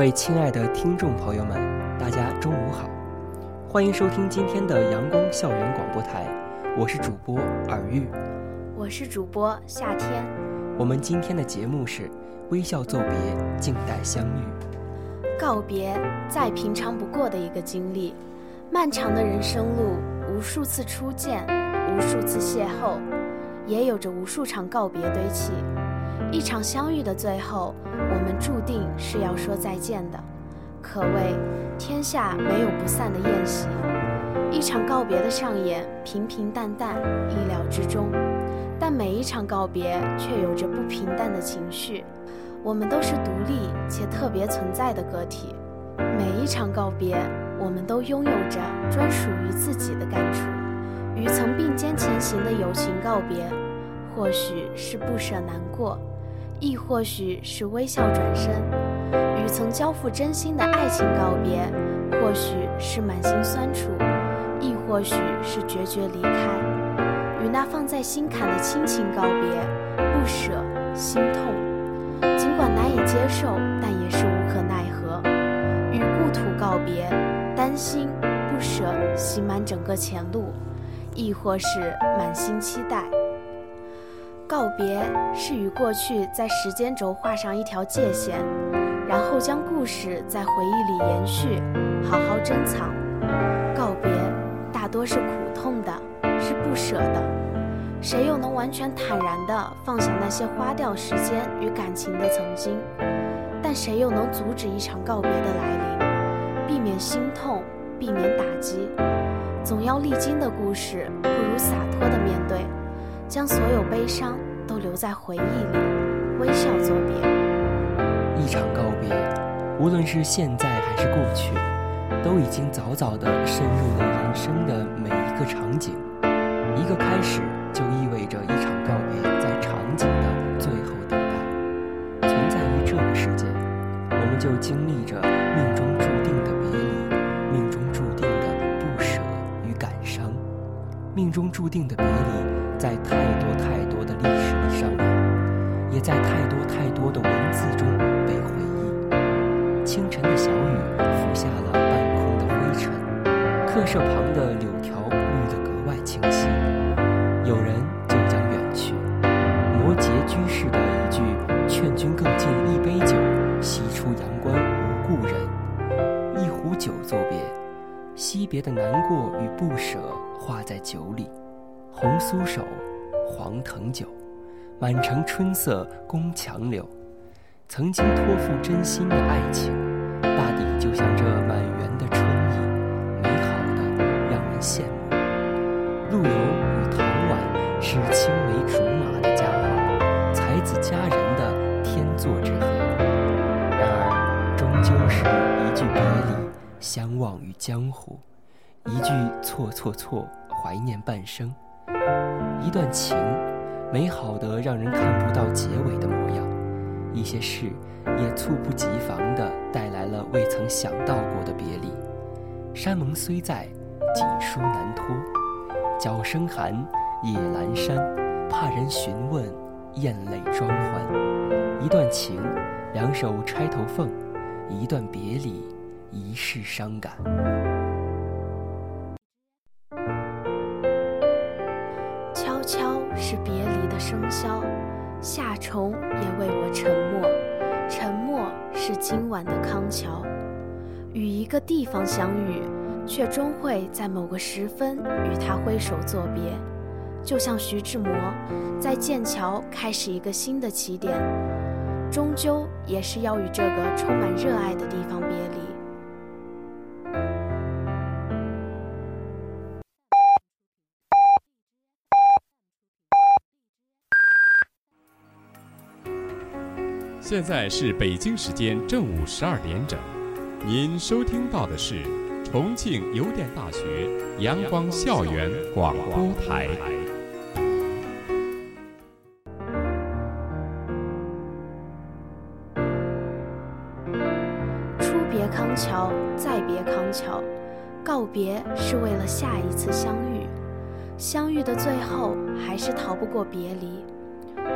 位亲爱的听众朋友们，大家中午好，欢迎收听今天的阳光校园广播台，我是主播尔玉，我是主播夏天。我们今天的节目是微笑作别，静待相遇。告别再平常不过的一个经历，漫长的人生路，无数次初见，无数次邂逅，也有着无数场告别堆砌。一场相遇的最后，我们注定是要说再见的，可谓天下没有不散的宴席。一场告别的上演，平平淡淡，意料之中。但每一场告别却有着不平淡的情绪。我们都是独立且特别存在的个体，每一场告别，我们都拥有着专属于自己的感触。与曾并肩前行的友情告别，或许是不舍难过。亦或许是微笑转身，与曾交付真心的爱情告别；或许是满心酸楚，亦或许是决绝离开。与那放在心坎的亲情告别，不舍心痛，尽管难以接受，但也是无可奈何。与故土告别，担心不舍袭满整个前路，亦或是满心期待。告别是与过去在时间轴画上一条界限，然后将故事在回忆里延续，好好珍藏。告别大多是苦痛的，是不舍的。谁又能完全坦然地放下那些花掉时间与感情的曾经？但谁又能阻止一场告别的来临，避免心痛，避免打击？总要历经的故事，不如洒脱地面对。将所有悲伤都留在回忆里，微笑作别。一场告别，无论是现在还是过去，都已经早早地深入了人生的每一个场景。一个开始，就意味着一场告别在场景的最后等待。存在于这个世界，我们就经历着命中注定的别离，命中注定的不舍与感伤，命中注定的别离。在太多太多的历史里上演，也在太多太多的文字中被回忆。清晨的小雨拂下了半空的灰尘，客舍旁的柳条绿得格外清晰。有人就将远去。摩诘居士的一句“劝君更尽一杯酒，西出阳关无故人”，一壶酒作别，惜别的难过与不舍化在酒里。红酥手，黄藤酒，满城春色宫墙柳。曾经托付真心的爱情，大抵就像这满园的春意，美好的让人羡慕。陆游与唐婉是青梅竹马的佳话，才子佳人的天作之合。然而，终究是一句别离，相忘于江湖；一句错错错，怀念半生。一段情，美好的让人看不到结尾的模样；一些事，也猝不及防地带来了未曾想到过的别离。山盟虽在，锦书难托。角声寒，夜阑珊，怕人询问，咽泪装欢。一段情，两手钗头凤；一段别离，一世伤感。生肖，夏虫也为我沉默。沉默是今晚的康桥。与一个地方相遇，却终会在某个时分与他挥手作别。就像徐志摩在剑桥开始一个新的起点，终究也是要与这个充满热爱的地方别离。现在是北京时间正午十二点整，您收听到的是重庆邮电大学阳光校园广播台。初别康桥，再别康桥，告别是为了下一次相遇，相遇的最后还是逃不过别离，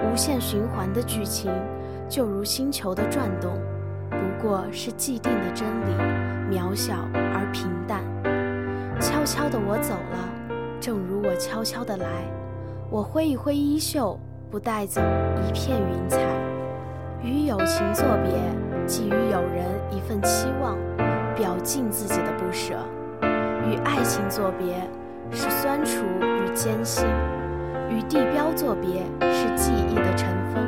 无限循环的剧情。就如星球的转动，不过是既定的真理，渺小而平淡。悄悄的我走了，正如我悄悄的来。我挥一挥衣袖，不带走一片云彩。与友情作别，寄予友人一份期望，表尽自己的不舍；与爱情作别，是酸楚与艰辛；与地标作别，是记忆的尘封。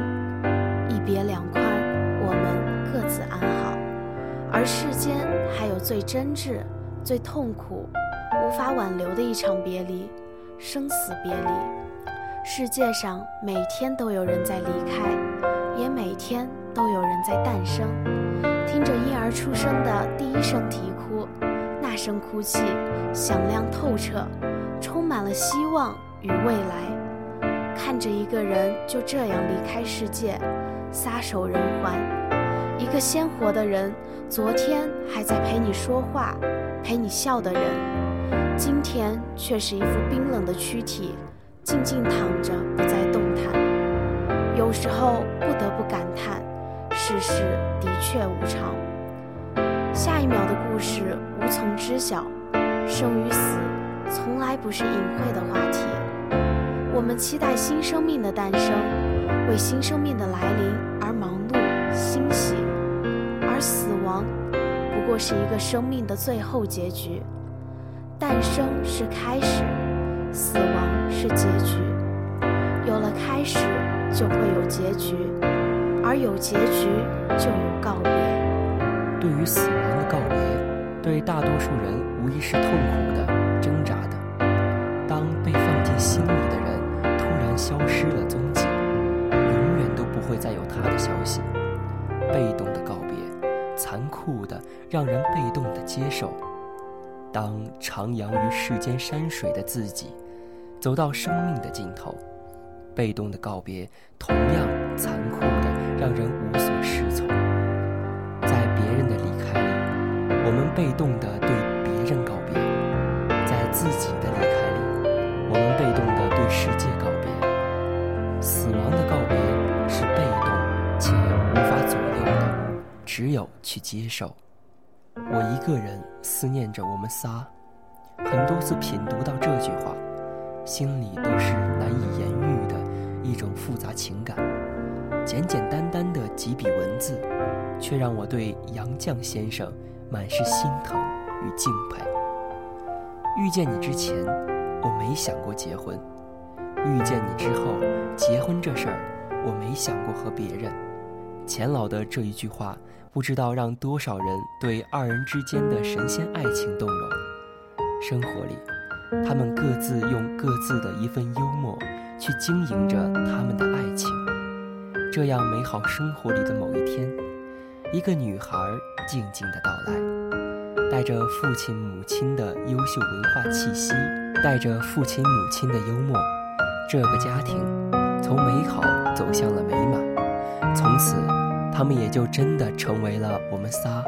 别两宽，我们各自安好。而世间还有最真挚、最痛苦、无法挽留的一场别离——生死别离。世界上每天都有人在离开，也每天都有人在诞生。听着婴儿出生的第一声啼哭，那声哭泣响亮透彻，充满了希望与未来。看着一个人就这样离开世界。撒手人寰，一个鲜活的人，昨天还在陪你说话、陪你笑的人，今天却是一副冰冷的躯体，静静躺着，不再动弹。有时候不得不感叹，世事的确无常。下一秒的故事无从知晓，生与死从来不是隐晦的话题。我们期待新生命的诞生。为新生命的来临而忙碌欣喜，而死亡不过是一个生命的最后结局。诞生是开始，死亡是结局。有了开始，就会有结局，而有结局就有告别。对于死亡的告别，对大多数人无疑是痛苦的、挣扎的。当被放进心里的人突然消失了踪酷的让人被动的接受。当徜徉于世间山水的自己，走到生命的尽头，被动的告别同样残酷的让人无所适从。在别人的离开里，我们被动的对别人告别；在自己只有去接受。我一个人思念着我们仨，很多次品读到这句话，心里都是难以言喻的一种复杂情感。简简单单的几笔文字，却让我对杨绛先生满是心疼与敬佩。遇见你之前，我没想过结婚；遇见你之后，结婚这事儿。我没想过和别人。钱老的这一句话，不知道让多少人对二人之间的神仙爱情动容。生活里，他们各自用各自的一份幽默去经营着他们的爱情。这样美好生活里的某一天，一个女孩静静的到来，带着父亲母亲的优秀文化气息，带着父亲母亲的幽默，这个家庭。从美好走向了美满，从此，他们也就真的成为了我们仨。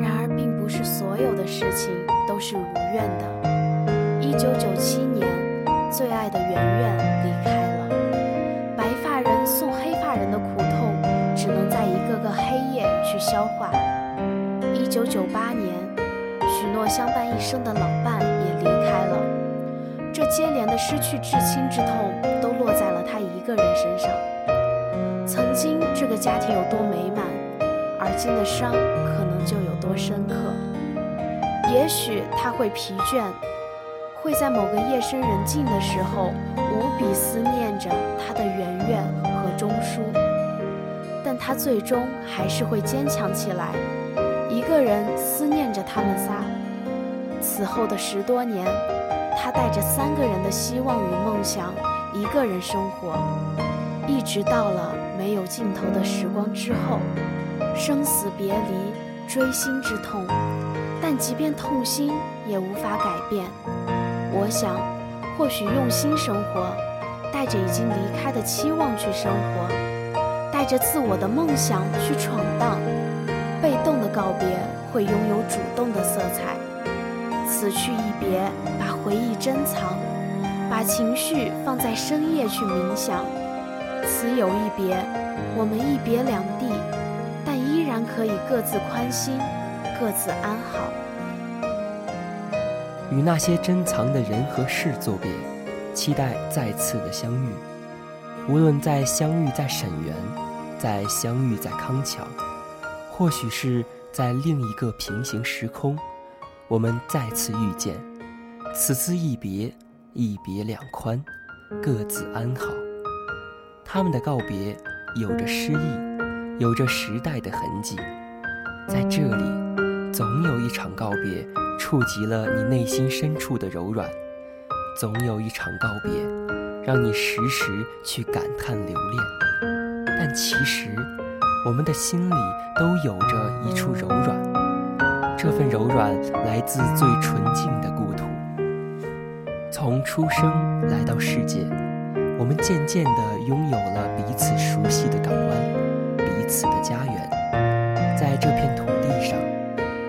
然而，并不是所有的事情都是如愿的。一九九七年，最爱的圆圆离开了，白发人送黑发人的苦痛，只能在一个个黑夜去消化。一九九八年，许诺相伴一生的老伴也离开了，这接连的失去至亲之痛，都落在了他一。个人身上，曾经这个家庭有多美满，而今的伤可能就有多深刻。也许他会疲倦，会在某个夜深人静的时候无比思念着他的圆圆和钟书，但他最终还是会坚强起来，一个人思念着他们仨。此后的十多年，他带着三个人的希望与梦想。一个人生活，一直到了没有尽头的时光之后，生死别离，锥心之痛。但即便痛心，也无法改变。我想，或许用心生活，带着已经离开的期望去生活，带着自我的梦想去闯荡。被动的告别会拥有主动的色彩。此去一别，把回忆珍藏，把情绪放在深夜去冥想。此有一别，我们一别两地，但依然可以各自宽心，各自安好。与那些珍藏的人和事作别，期待再次的相遇。无论在相遇在沈园，在相遇在康桥，或许是在另一个平行时空，我们再次遇见。此次一别，一别两宽，各自安好。他们的告别有着诗意，有着时代的痕迹。在这里，总有一场告别触及了你内心深处的柔软，总有一场告别让你时时去感叹留恋。但其实，我们的心里都有着一处柔软，这份柔软来自最纯净的故土。从出生来到世界。我们渐渐地拥有了彼此熟悉的港湾，彼此的家园。在这片土地上，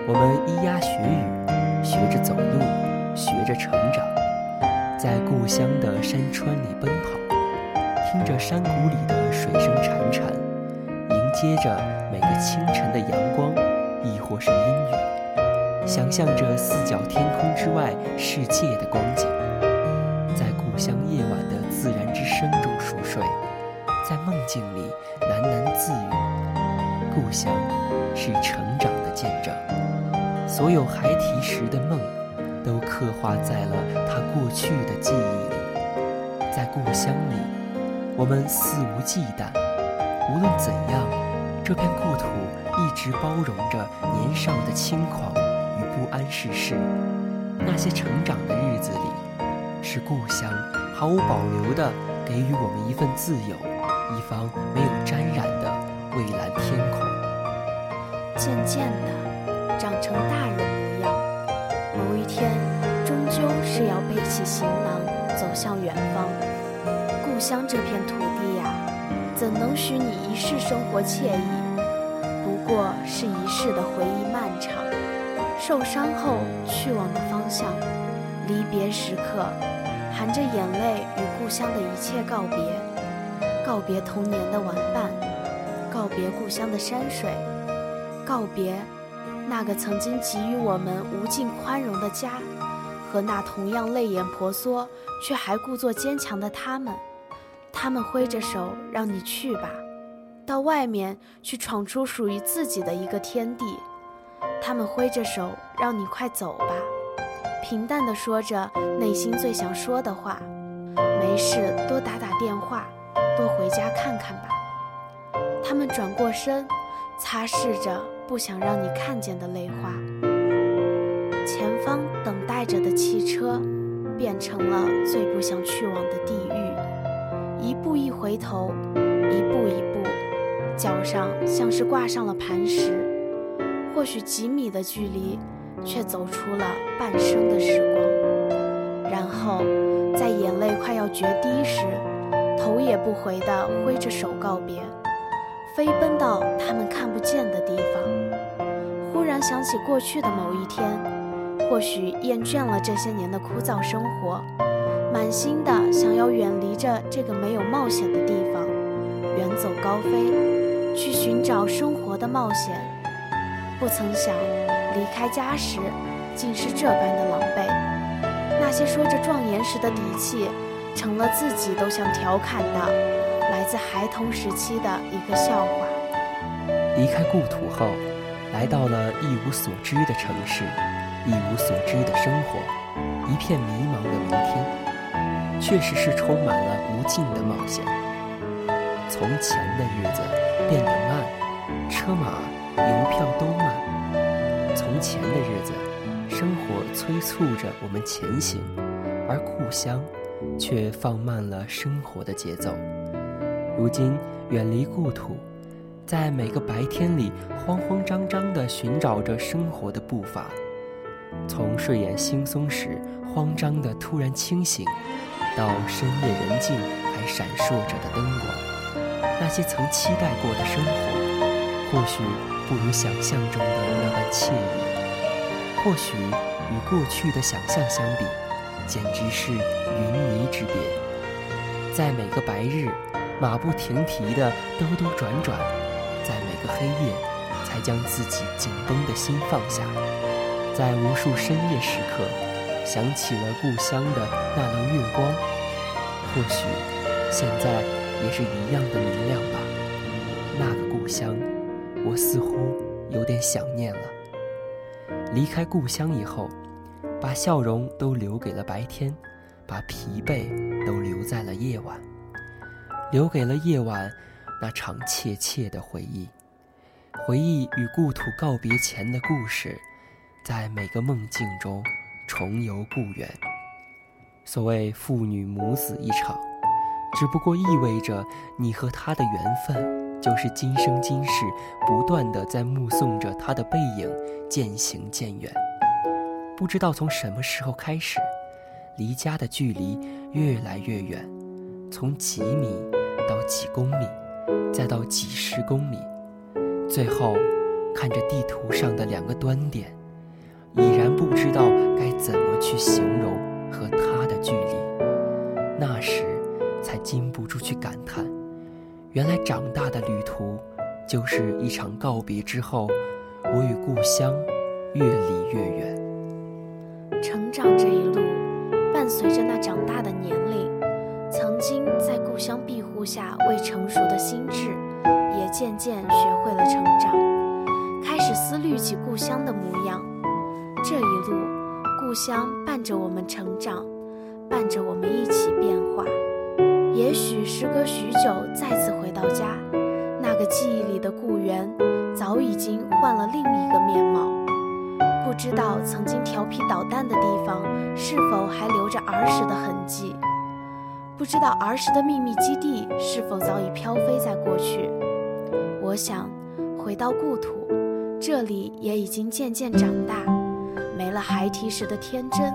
我们咿呀学语，学着走路，学着成长。在故乡的山川里奔跑，听着山谷里的水声潺潺，迎接着每个清晨的阳光，亦或是阴雨，想象着四角天空之外世界的光景。所有孩提时的梦，都刻画在了他过去的记忆里。在故乡里，我们肆无忌惮。无论怎样，这片故土一直包容着年少的轻狂与不谙世事。那些成长的日子里，是故乡。毫无保留地给予我们一份自由，一方没有沾染的蔚蓝天空。渐渐地长成大是要背起行囊走向远方。故乡这片土地呀，怎能许你一世生活惬意？不过是一世的回忆漫长。受伤后去往的方向，离别时刻。含着眼泪与故乡的一切告别，告别童年的玩伴，告别故乡的山水，告别那个曾经给予我们无尽宽容的家，和那同样泪眼婆娑却还故作坚强的他们。他们挥着手让你去吧，到外面去闯出属于自己的一个天地。他们挥着手让你快走吧。平淡地说着内心最想说的话，没事多打打电话，多回家看看吧。他们转过身，擦拭着不想让你看见的泪花。前方着的汽车，变成了最不想去往的地狱。一步一回头，一步一步，脚上像是挂上了磐石。或许几米的距离。却走出了半生的时光，然后在眼泪快要决堤时，头也不回地挥着手告别，飞奔到他们看不见的地方。忽然想起过去的某一天，或许厌倦了这些年的枯燥生活，满心的想要远离着这个没有冒险的地方，远走高飞，去寻找生活的冒险。不曾想。离开家时，竟是这般的狼狈。那些说着壮言时的底气，成了自己都想调侃的，来自孩童时期的一个笑话。离开故土后，来到了一无所知的城市，一无所知的生活，一片迷茫的明天，确实是充满了无尽的冒险。从前的日子变得慢，车马邮票都慢。从前的日子，生活催促着我们前行，而故乡却放慢了生活的节奏。如今远离故土，在每个白天里慌慌张张地寻找着生活的步伐，从睡眼惺忪时慌张的突然清醒，到深夜人静还闪烁着的灯光，那些曾期待过的生活，或许不如想象中的那般惬意，或许与过去的想象相比，简直是云泥之别。在每个白日。马不停蹄地兜兜转转，在每个黑夜，才将自己紧绷的心放下。在无数深夜时刻，想起了故乡的那轮月光，或许现在也是一样的明亮吧。那个故乡，我似乎有点想念了。离开故乡以后，把笑容都留给了白天，把疲惫都留在了夜晚。留给了夜晚那场切切的回忆，回忆与故土告别前的故事，在每个梦境中重游故园。所谓父女母子一场，只不过意味着你和他的缘分，就是今生今世不断的在目送着他的背影渐行渐远。不知道从什么时候开始，离家的距离越来越远，从几米。到几公里，再到几十公里，最后看着地图上的两个端点，已然不知道该怎么去形容和他的距离。那时，才禁不住去感叹：原来长大的旅途，就是一场告别之后，我与故乡越离越远。成长这一路，伴随着那长大的年龄。曾经在故乡庇护下未成熟的心智，也渐渐学会了成长，开始思虑起故乡的模样。故乡伴着我们成长，伴着我们一起变化。也许时隔许久再次回到家，那个记忆里的故园，早已经换了另一个面貌。不知道曾经调皮捣蛋的地方，是否还留着儿时的痕迹。不知道儿时的秘密基地是否早已飘飞在过去。我想，回到故土，这里也已经渐渐长大，没了孩提时的天真。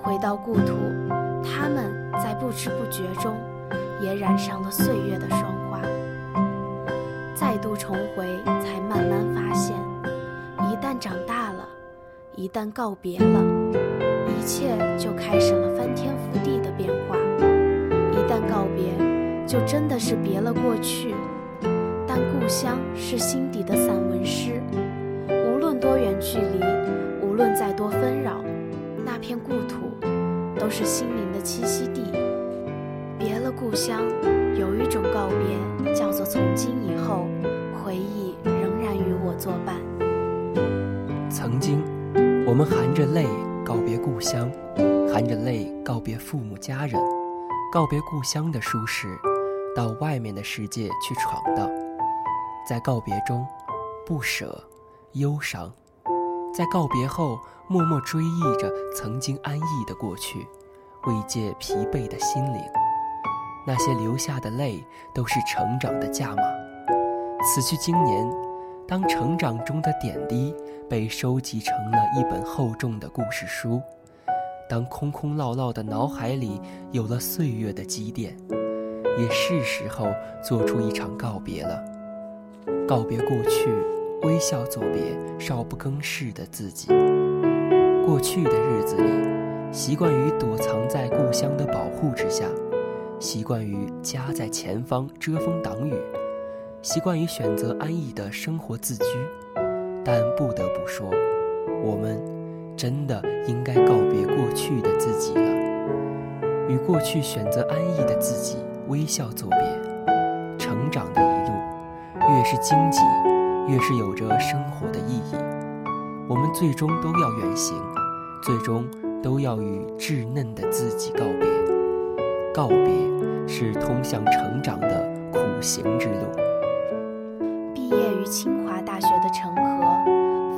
回到故土，他们在不知不觉中，也染上了岁月的霜花。再度重回，才慢慢发现，一旦长大了，一旦告别了，一切就开始了翻天覆地的变化。一旦告别，就真的是别了过去。但故乡是心底的散文诗，无论多远距离，无论再多纷扰，那片故土都是心灵的栖息地。别了故乡，有一种告别，叫做从今以后，回忆仍然与我作伴。曾经，我们含着泪告别故乡，含着泪告别父母家人。告别故乡的舒适，到外面的世界去闯荡，在告别中，不舍、忧伤，在告别后默默追忆着曾经安逸的过去，慰藉疲惫的心灵。那些流下的泪，都是成长的价码。此去经年，当成长中的点滴被收集成了一本厚重的故事书。当空空落落的脑海里有了岁月的积淀，也是时候做出一场告别了。告别过去，微笑作别少不更事的自己。过去的日子里，习惯于躲藏在故乡的保护之下，习惯于家在前方遮风挡雨，习惯于选择安逸的生活自居。但不得不说，我们。真的应该告别过去的自己了，与过去选择安逸的自己微笑作别。成长的一路，越是荆棘，越是有着生活的意义。我们最终都要远行，最终都要与稚嫩的自己告别。告别是通向成长的苦行之路。毕业于清华大学的陈和。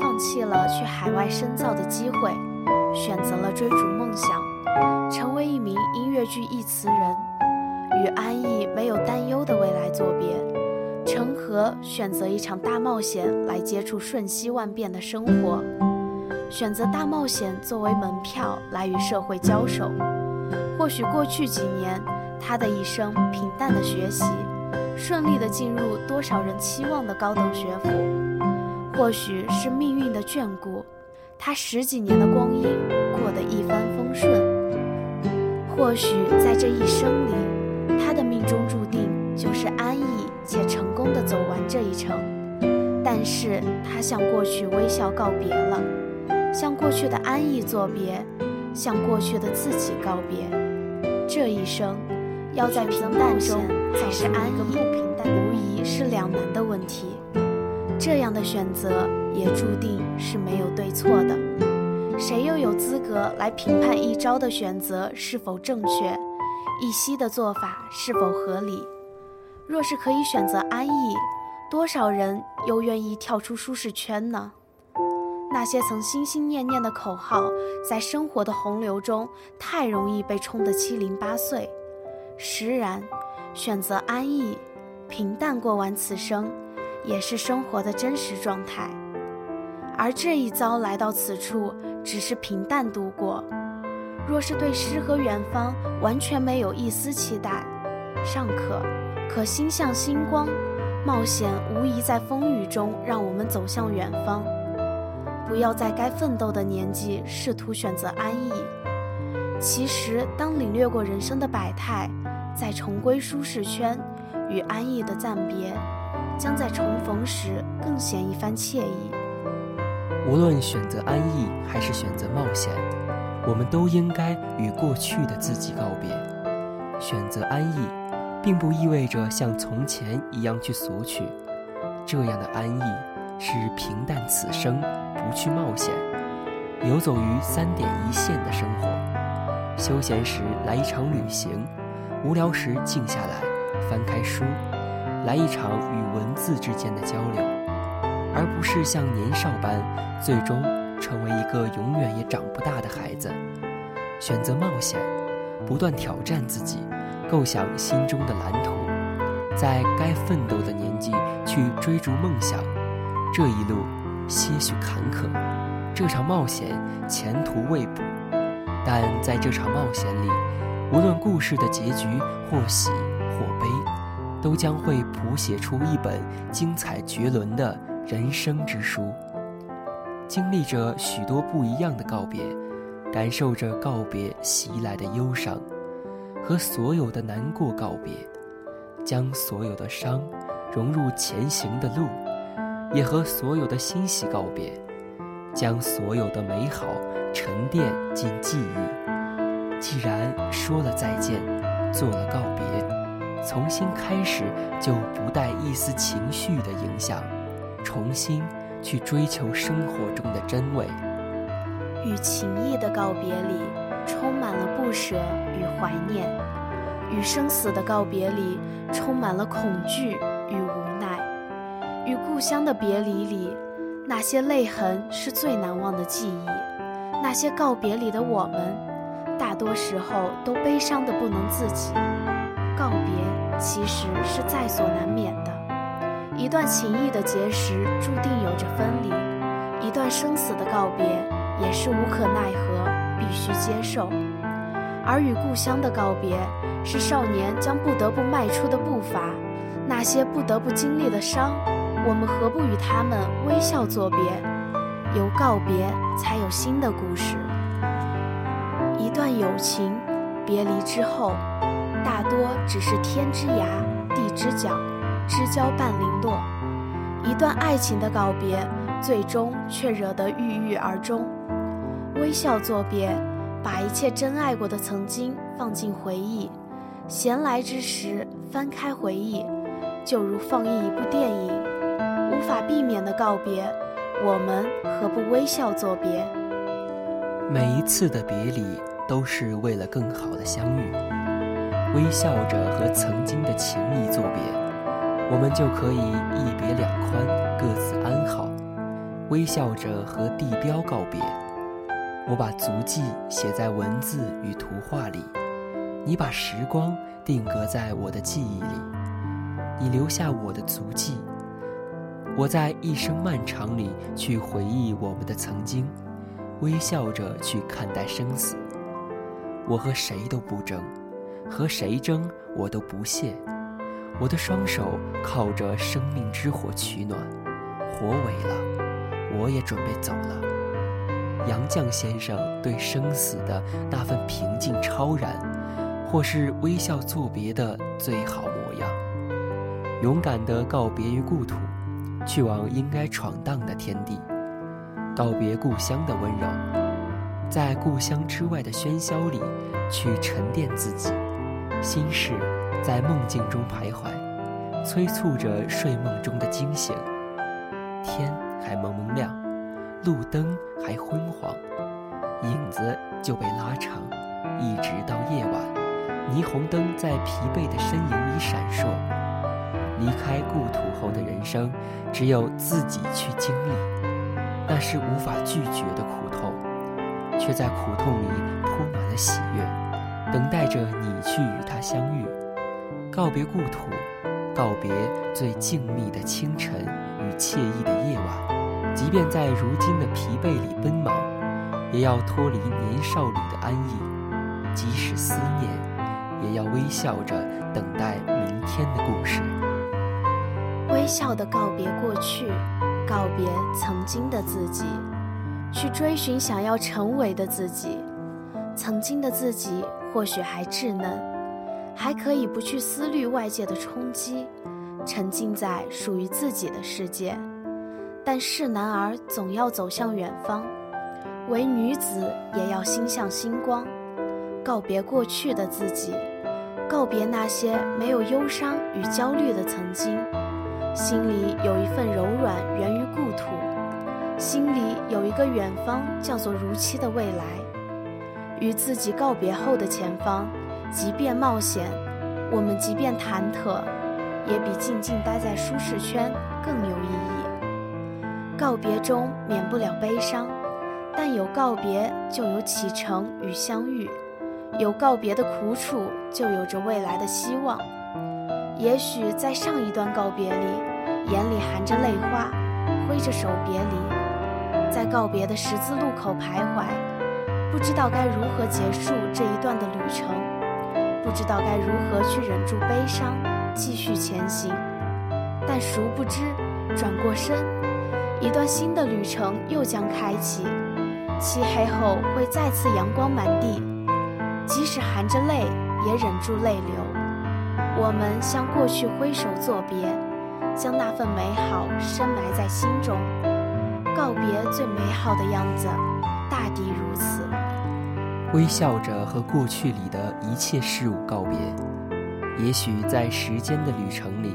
放弃了去海外深造的机会，选择了追逐梦想，成为一名音乐剧译词人。与安逸没有担忧的未来作别，成河选择一场大冒险来接触瞬息万变的生活，选择大冒险作为门票来与社会交手。或许过去几年，他的一生平淡的学习，顺利的进入多少人期望的高等学府；或许是命运的眷顾，他十几年的光阴过得一帆风顺；或许在这一生里，他的命中注走完这一程。但是他向过去微笑告别了，向过去的安逸作别，向过去的自己告别。这一生，要在平淡中还是安逸，无疑是两难的问题。这样的选择也注定是没有对错的。谁又有资格来评判一朝的选择是否正确，一夕的做法是否合理？若是可以选择安逸，多少人又愿意跳出舒适圈呢？那些曾心心念念的口号，在生活的洪流中太容易被冲得七零八碎。实然，选择安逸、平淡过完此生，也是生活的真实状态。而这一遭来到此处，只是平淡度过。若是对诗和远方完全没有一丝期待，尚可；可心向星光，冒险无疑在风雨中让我们走向远方。不要在该奋斗的年纪试图选择安逸。其实，当领略过人生的百态，再重归舒适圈，与安逸的暂别，将在重逢时更显一番惬意。无论选择安逸还是选择冒险，我们都应该与过去的自己告别。选择安逸，并不意味着像从前一样去索取，这样的安逸是平淡此生。不去冒险，游走于三点一线的生活。休闲时来一场旅行，无聊时静下来，翻开书，来一场与文字之间的交流，而不是像年少般，最终成为一个永远也长不大的孩子。选择冒险，不断挑战自己，构想心中的蓝图，在该奋斗的年纪去追逐梦想。这一路。些许坎坷，这场冒险前途未卜，但在这场冒险里，无论故事的结局或喜或悲，都将会谱写出一本精彩绝伦的人生之书。经历着许多不一样的告别，感受着告别袭来的忧伤，和所有的难过告别，将所有的伤融入前行的路。也和所有的欣喜告别，将所有的美好沉淀进记忆。既然说了再见，做了告别，从新开始就不带一丝情绪的影响，重新去追求生活中的真味。与情谊的告别里，充满了不舍与怀念；与生死的告别里，充满了恐惧与无奈。与故乡的别离里，那些泪痕是最难忘的记忆。那些告别里的我们，大多时候都悲伤的不能自己。告别其实是在所难免的。一段情谊的结识，注定有着分离；一段生死的告别，也是无可奈何，必须接受。而与故乡的告别，是少年将不得不迈出的步伐，那些不得不经历的伤。我们何不与他们微笑作别？有告别，才有新的故事。一段友情，别离之后，大多只是天之涯，地之角，知交半零落；一段爱情的告别，最终却惹得郁郁而终。微笑作别，把一切真爱过的曾经放进回忆。闲来之时，翻开回忆，就如放映一部电影。无法避免的告别，我们何不微笑作别？每一次的别离，都是为了更好的相遇。微笑着和曾经的情谊作别，我们就可以一别两宽，各自安好。微笑着和地标告别，我把足迹写在文字与图画里，你把时光定格在我的记忆里，你留下我的足迹。我在一生漫长里去回忆我们的曾经，微笑着去看待生死。我和谁都不争，和谁争我都不屑。我的双手靠着生命之火取暖，火萎了，我也准备走了。杨绛先生对生死的那份平静超然，或是微笑作别的最好模样，勇敢地告别于故土，去往应该闯荡的天地，告别故乡的温柔，在故乡之外的喧嚣里，去沉淀自己，心事。在梦境中徘徊，催促着睡梦中的惊醒。天还蒙蒙亮，路灯还昏黄，影子就被拉长，一直到夜晚，霓虹灯在疲惫的身影里闪烁。离开故土后的人生，只有自己去经历，那是无法拒绝的苦痛，却在苦痛里铺满了喜悦，等待着你去与他相遇。告别故土，告别最静谧的清晨与惬意的夜晚。即便在如今的疲惫里奔忙，也要脱离年少里的安逸；即使思念，也要微笑着等待明天的故事。微笑的告别过去，告别曾经的自己，去追寻想要成为的自己。曾经的自己或许还稚嫩。还可以不去思虑外界的冲击，沉浸在属于自己的世界。但是男儿总要走向远方，为女子也要心向星光。告别过去的自己，告别那些没有忧伤与焦虑的曾经。心里有一份柔软源于故土，心里有一个远方叫做如期的未来。与自己告别后的前方。即便冒险，我们即便忐忑，也比静静待在舒适圈更有意义。告别中免不了悲伤，但有告别就有启程与相遇，有告别的苦楚，就有着未来的希望。也许在上一段告别里，眼里含着泪花，挥着手别离，在告别的十字路口徘徊，不知道该如何结束这一段的旅程。不知道该如何去忍住悲伤，继续前行，但殊不知，转过身，一段新的旅程又将开启。漆黑后会再次阳光满地，即使含着泪，也忍住泪流。我们向过去挥手作别，将那份美好深埋在心中。告别最美好的样子，大抵如此。微笑着和过去里的一切事物告别。也许在时间的旅程里，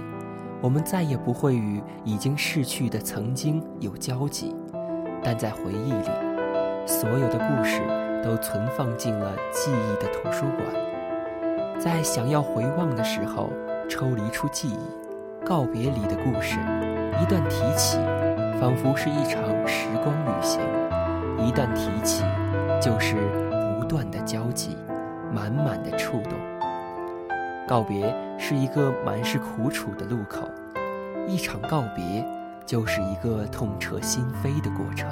我们再也不会与已经逝去的曾经有交集，但在回忆里，所有的故事都存放进了记忆的图书馆。在想要回望的时候，抽离出记忆，告别里的故事，一旦提起，仿佛是一场时光旅行；一旦提起，就是不。断的交集，满满的触动。告别是一个满是苦楚的路口，一场告别就是一个痛彻心扉的过程。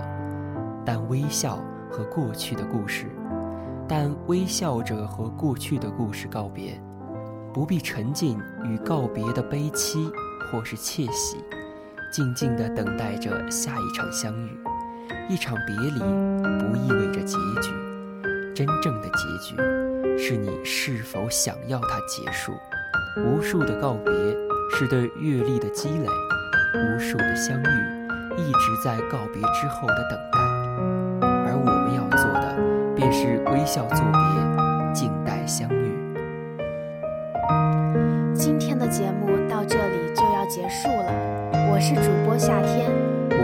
但微笑和过去的故事，但微笑着和过去的故事告别，不必沉浸于告别的悲戚或是窃喜，静静地等待着下一场相遇。一场别离不意味着结局。真正的结局，是你是否想要它结束。无数的告别，是对阅历的积累；无数的相遇，一直在告别之后的等待。而我们要做的，便是微笑作别，静待相遇。今天的节目到这里就要结束了。我是主播夏天，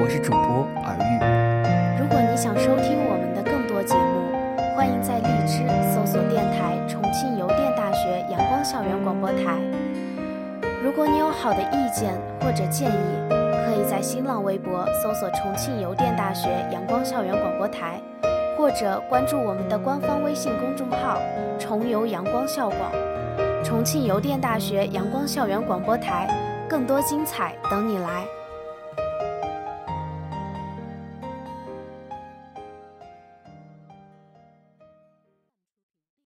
我是主播尔玉。如果你想收听我们的更多节目，欢迎在荔枝电台重庆邮电大学阳光校园广播台。如果你有好的意见或者建议，可以在新浪微博搜索重庆邮电大学阳光校园广播台，或。或者关注我们的官方微信公众号“重游阳光校广”，重庆邮电大学阳光校园广播台，更多精彩等你来。